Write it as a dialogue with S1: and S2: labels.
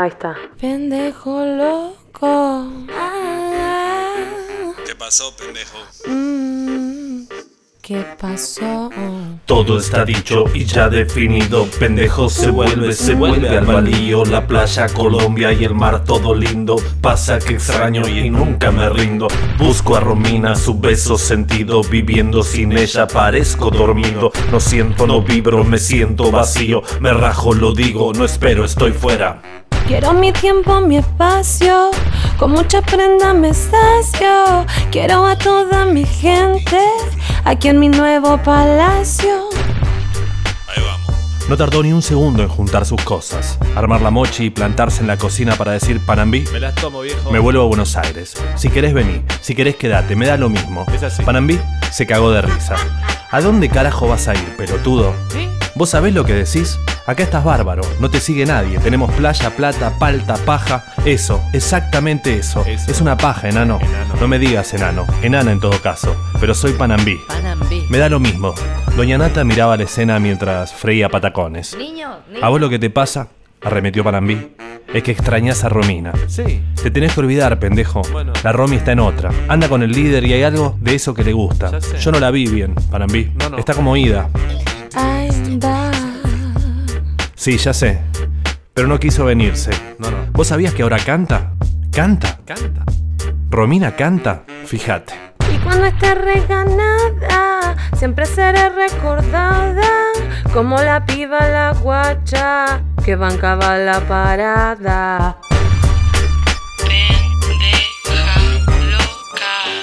S1: Ahí está.
S2: Pendejo loco. Ah,
S3: ¿Qué pasó, pendejo?
S2: mm, ¿Qué pasó?
S4: Todo está dicho y ya definido. Pendejo se vuelve, se vuelve al baldío. La playa, Colombia y el mar todo lindo. Pasa que extraño y nunca me rindo. Busco a Romina, su beso sentido. Viviendo sin ella parezco dormido. No siento, no vibro, me siento vacío. Me rajo, lo digo, no espero, estoy fuera.
S2: Quiero mi tiempo, mi espacio. Con mucha prenda me sacio. Quiero a toda mi gente aquí en mi nuevo palacio.
S3: Ahí vamos.
S4: No tardó ni un segundo en juntar sus cosas, armar la mochi y plantarse en la cocina para decir Panambí.
S3: Me las tomo, viejo.
S4: Me vuelvo a Buenos Aires. Si querés vení, si querés quedate, me da lo mismo.
S3: Es así.
S4: Panambí se cagó de risa. ¿A dónde carajo vas a ir, pelotudo? ¿Vos sabés lo que decís? Acá estás bárbaro, no te sigue nadie. Tenemos playa, plata, palta, paja. Eso, exactamente eso.
S3: Eso.
S4: Es una paja, enano.
S3: Enano.
S4: No me digas enano, enana en todo caso. Pero soy Panambí.
S5: Panambí.
S4: Me da lo mismo. Doña Nata miraba la escena mientras freía patacones.
S5: Niño,
S4: ¿A vos lo que te pasa? Arremetió Panambí. Es que extrañas a Romina.
S3: Sí.
S4: Te tenés que olvidar, pendejo.
S3: Bueno.
S4: La Romy está en otra. Anda con el líder y hay algo de eso que le gusta.
S3: Ya sé.
S4: Yo no la vi bien, Panambí.
S3: No, no.
S4: Está como ida. Sí, ya sé. Pero no quiso venirse.
S3: No, no.
S4: ¿Vos sabías que ahora canta? Canta.
S3: Canta.
S4: Romina canta. Fíjate.
S2: Y cuando esté reganada, siempre seré recordada como la piba la guacha que bancaba la parada. Pendeja loca.